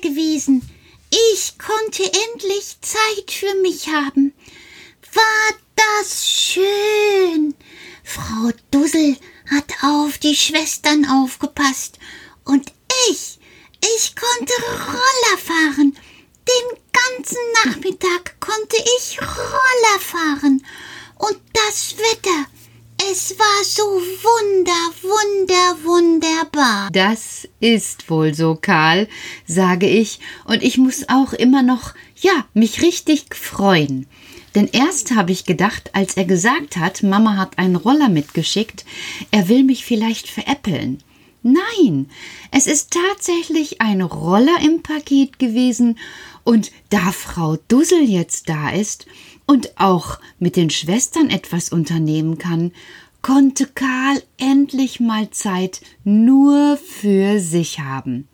gewesen. Ich konnte endlich Zeit für mich haben. War das schön. Frau Dussel hat auf die Schwestern aufgepasst und ich, ich konnte Roller fahren. Den ganzen Nachmittag konnte ich Roller fahren. Und das Wetter, es war so wunder, wahr. Das ist wohl so, Karl, sage ich, und ich muss auch immer noch, ja, mich richtig freuen. Denn erst habe ich gedacht, als er gesagt hat, Mama hat einen Roller mitgeschickt, er will mich vielleicht veräppeln. Nein, es ist tatsächlich ein Roller im Paket gewesen, und da Frau Dussel jetzt da ist und auch mit den Schwestern etwas unternehmen kann, konnte Karl endlich mal Zeit nur für sich haben.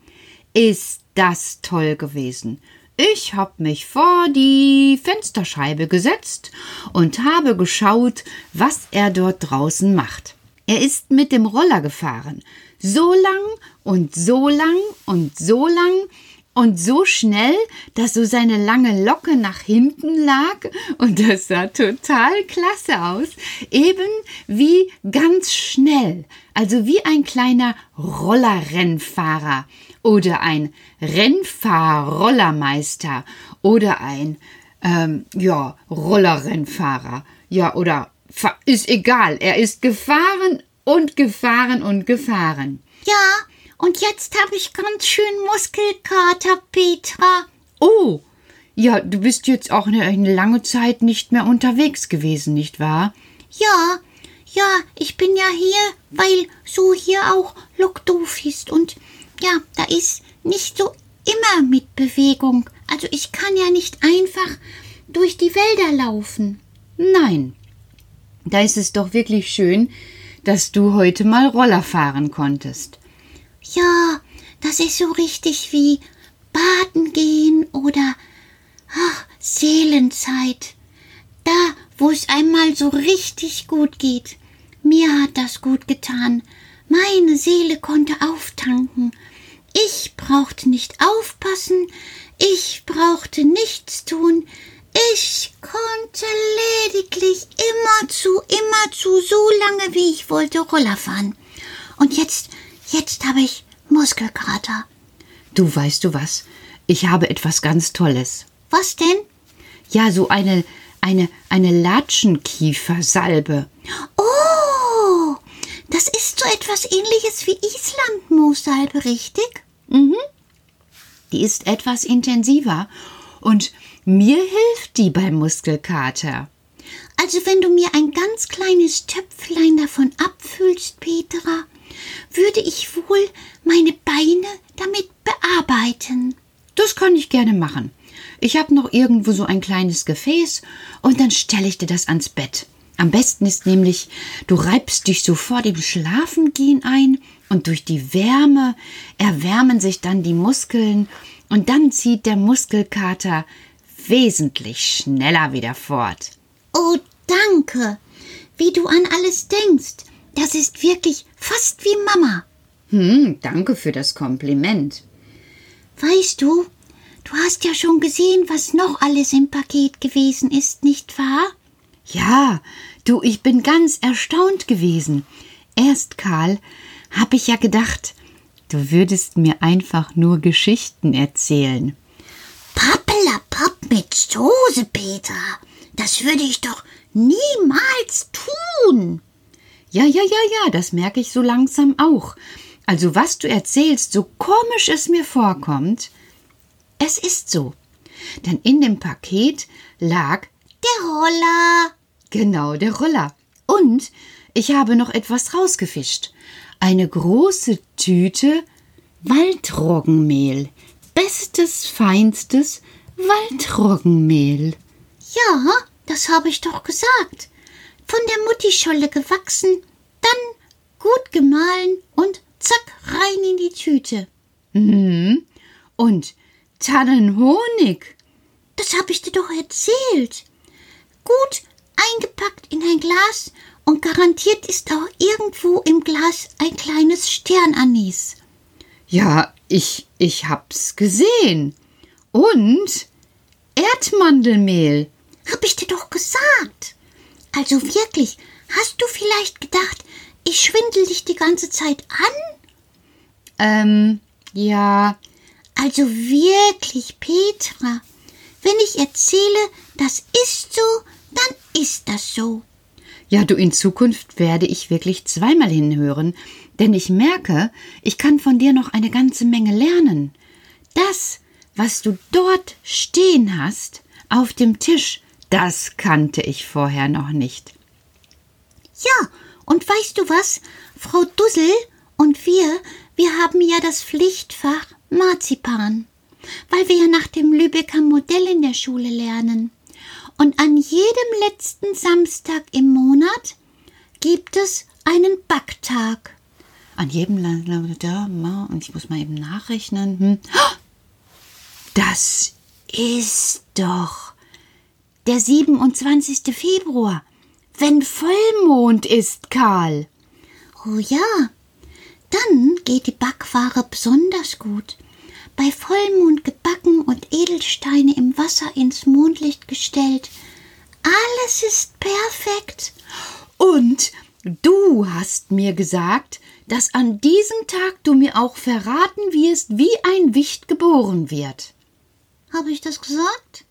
Ist das toll gewesen. Ich hab mich vor die Fensterscheibe gesetzt und habe geschaut, was er dort draußen macht. Er ist mit dem Roller gefahren, so lang und so lang und so lang und so schnell, dass so seine lange Locke nach hinten lag. Und das sah total klasse aus, eben wie ganz schnell, also wie ein kleiner Rollerrennfahrer. Oder ein Rennfahrrollermeister. Oder ein ähm, ja Rollerrennfahrer. Ja oder ist egal, er ist gefahren und gefahren und gefahren. Ja, und jetzt habe ich ganz schön Muskelkater, Petra. Oh, ja, du bist jetzt auch eine, eine lange Zeit nicht mehr unterwegs gewesen, nicht wahr? Ja, ja, ich bin ja hier, weil so hier auch Lockdoof ist und ja, da ist nicht so immer mit Bewegung. Also ich kann ja nicht einfach durch die Wälder laufen. Nein. Da ist es doch wirklich schön, dass du heute mal Roller fahren konntest. Ja, das ist so richtig wie Baden gehen oder ach, Seelenzeit. Da, wo es einmal so richtig gut geht. Mir hat das gut getan. Meine Seele konnte auftanken. Ich brauchte nicht aufpassen, ich brauchte nichts tun, ich konnte lediglich immerzu, immerzu so lange, wie ich wollte, Roller fahren. Und jetzt Jetzt habe ich Muskelkater. Du weißt du was? Ich habe etwas ganz Tolles. Was denn? Ja, so eine eine eine Latschenkiefersalbe. Oh, das ist so etwas ähnliches wie Islandmoossalbe, richtig? Mhm. Die ist etwas intensiver und mir hilft die beim Muskelkater. Also wenn du mir ein ganz kleines Töpflein davon abfüllst, Petra, würde ich wohl meine Beine damit bearbeiten. Das kann ich gerne machen. Ich habe noch irgendwo so ein kleines Gefäß und dann stelle ich dir das ans Bett. Am besten ist nämlich, du reibst dich so vor dem Schlafengehen ein und durch die Wärme erwärmen sich dann die Muskeln und dann zieht der Muskelkater wesentlich schneller wieder fort. Oh, danke, wie du an alles denkst. Das ist wirklich fast wie Mama. Hm, danke für das Kompliment. Weißt du, du hast ja schon gesehen, was noch alles im Paket gewesen ist, nicht wahr? Ja, du, ich bin ganz erstaunt gewesen. Erst, Karl, hab ich ja gedacht, du würdest mir einfach nur Geschichten erzählen. Pappelapapp mit Soße, Peter. Das würde ich doch niemals tun. Ja, ja, ja, ja, das merke ich so langsam auch. Also was du erzählst, so komisch es mir vorkommt, es ist so. Denn in dem Paket lag der Roller. Genau, der Roller. Und ich habe noch etwas rausgefischt. Eine große Tüte Waldroggenmehl. Bestes, feinstes Waldroggenmehl. Ja, das habe ich doch gesagt von der Muttischolle gewachsen, dann gut gemahlen und zack rein in die Tüte. Mhm. Und Tannenhonig. Das hab ich dir doch erzählt. Gut eingepackt in ein Glas und garantiert ist auch irgendwo im Glas ein kleines Sternanis. Ja, ich, ich hab's gesehen. Und Erdmandelmehl. Hab ich dir doch gesagt. Also wirklich, hast du vielleicht gedacht, ich schwindel dich die ganze Zeit an? Ähm, ja. Also wirklich, Petra, wenn ich erzähle, das ist so, dann ist das so. Ja, du, in Zukunft werde ich wirklich zweimal hinhören, denn ich merke, ich kann von dir noch eine ganze Menge lernen. Das, was du dort stehen hast, auf dem Tisch, Das kannte ich vorher noch nicht. Ja, und weißt du was? Frau Dussel und wir, wir haben ja das Pflichtfach Marzipan, weil wir ja nach dem Lübecker Modell in der Schule lernen. Und an jedem letzten Samstag im Monat gibt es einen Backtag. An jedem und ich muss mal eben nachrechnen. Hm. Das ist doch der 27. Februar, wenn Vollmond ist, Karl. Oh ja, dann geht die Backware besonders gut. Bei Vollmond gebacken und Edelsteine im Wasser ins Mondlicht gestellt. Alles ist perfekt. Und du hast mir gesagt, dass an diesem Tag du mir auch verraten wirst, wie ein Wicht geboren wird. Habe ich das gesagt?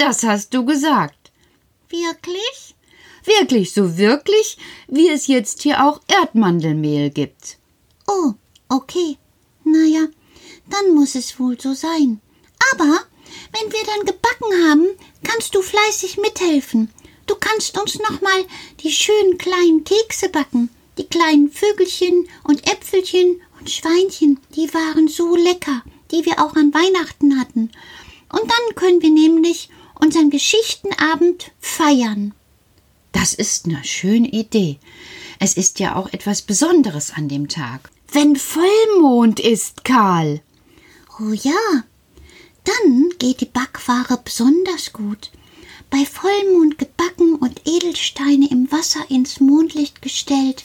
Das hast du gesagt. Wirklich? Wirklich, so wirklich, wie es jetzt hier auch Erdmandelmehl gibt. Oh, okay. Na ja, dann muss es wohl so sein. Aber wenn wir dann gebacken haben, kannst du fleißig mithelfen. Du kannst uns noch mal die schönen kleinen Kekse backen. Die kleinen Vögelchen und Äpfelchen und Schweinchen, die waren so lecker, die wir auch an Weihnachten hatten. Und dann können wir nämlich unseren Geschichtenabend feiern. Das ist eine schöne Idee. Es ist ja auch etwas Besonderes an dem Tag. Wenn Vollmond ist, Karl. Oh ja, dann geht die Backware besonders gut. Bei Vollmond gebacken und Edelsteine im Wasser ins Mondlicht gestellt.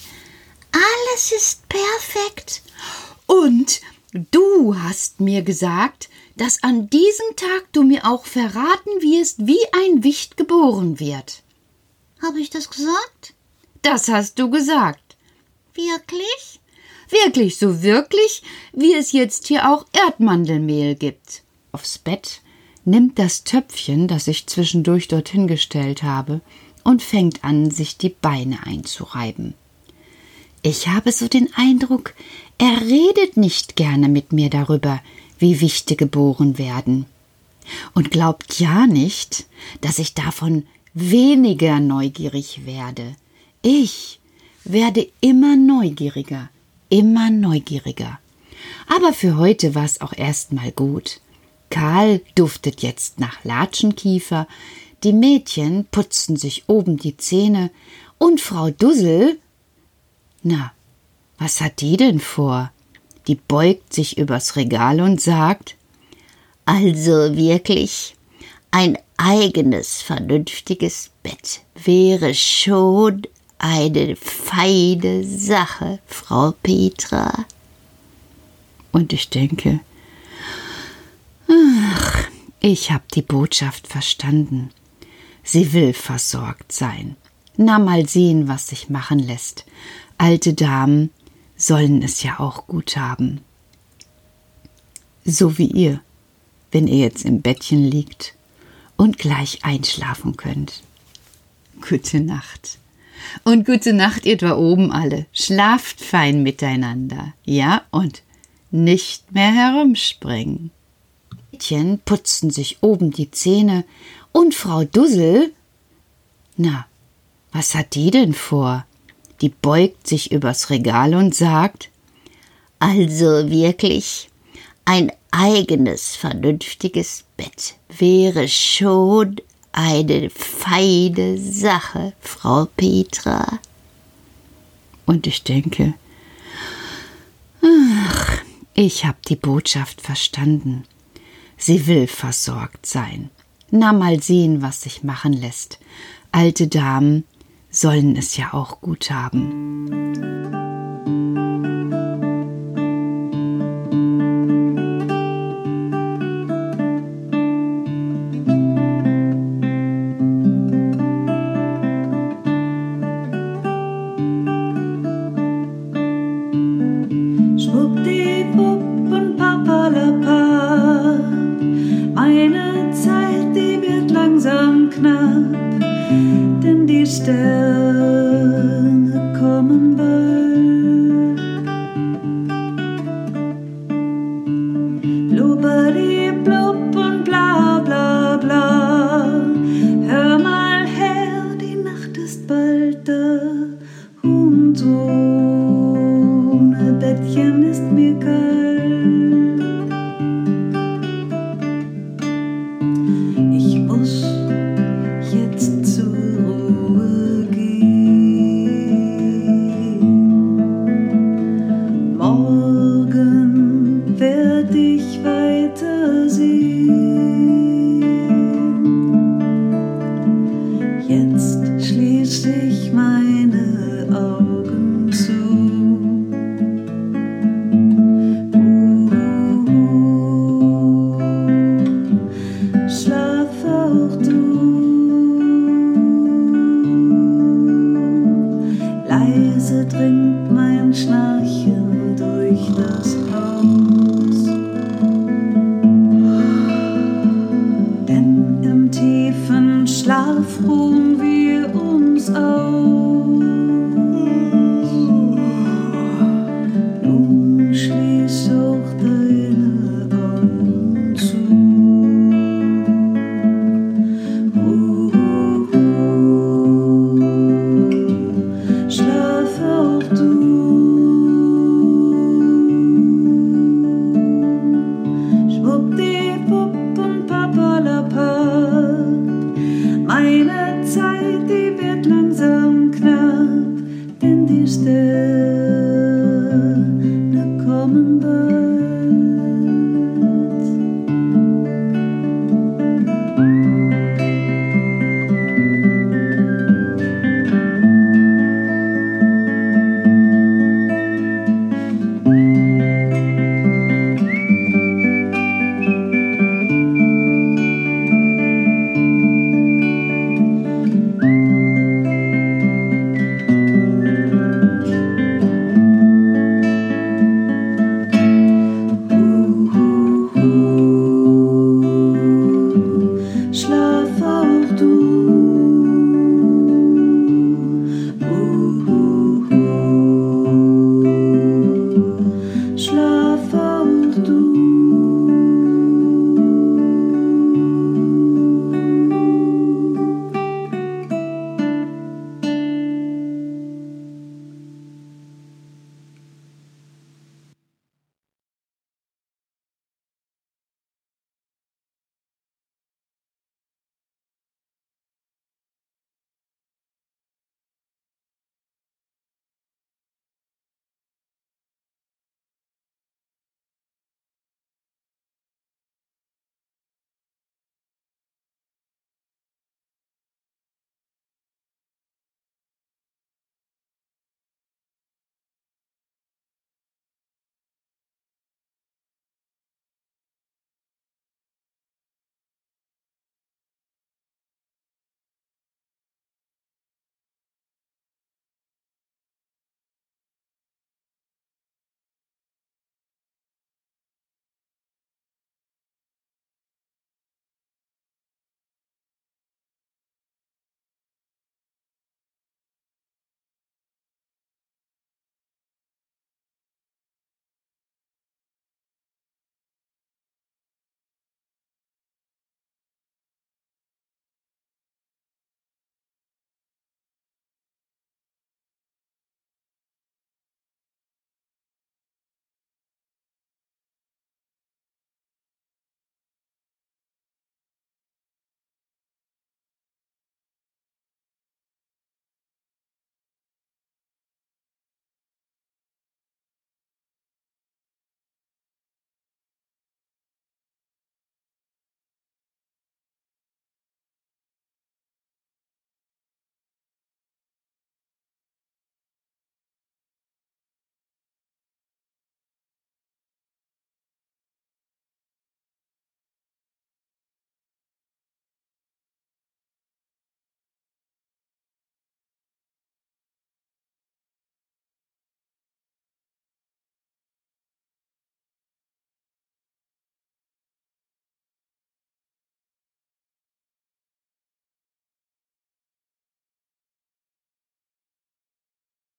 Alles ist perfekt. Und du hast mir gesagt, dass an diesem Tag du mir auch verraten wirst, wie ein Wicht geboren wird. Habe ich das gesagt? Das hast du gesagt. Wirklich? Wirklich, so wirklich, wie es jetzt hier auch Erdmandelmehl gibt. Aufs Bett nimmt das Töpfchen, das ich zwischendurch dorthin gestellt habe, und fängt an, sich die Beine einzureiben. Ich habe so den Eindruck, er redet nicht gerne mit mir darüber, wie Wichte geboren werden. Und glaubt ja nicht, dass ich davon weniger neugierig werde. Ich werde immer neugieriger, immer neugieriger. Aber für heute war es auch erstmal gut. Karl duftet jetzt nach Latschenkiefer, die Mädchen putzten sich oben die Zähne und Frau Dussel. Na, was hat die denn vor? Die beugt sich übers Regal und sagt: Also wirklich, ein eigenes, vernünftiges Bett wäre schon eine feine Sache, Frau Petra. Und ich denke, ach, ich hab die Botschaft verstanden. Sie will versorgt sein. Na mal sehen, was sich machen lässt. Alte Damen sollen es ja auch gut haben. So wie ihr, wenn ihr jetzt im Bettchen liegt und gleich einschlafen könnt. Gute Nacht. Und gute Nacht, ihr da oben alle. Schlaft fein miteinander. Ja, und nicht mehr herumspringen. Mädchen putzten sich oben die Zähne und Frau Dussel. Na, was hat die denn vor? Die beugt sich übers Regal und sagt: Also wirklich, ein eigenes, vernünftiges Bett wäre schon eine feine Sache, Frau Petra. Und ich denke, ach, ich hab die Botschaft verstanden. Sie will versorgt sein. Na mal sehen, was sich machen lässt. Alte Damen sollen es ja auch gut haben.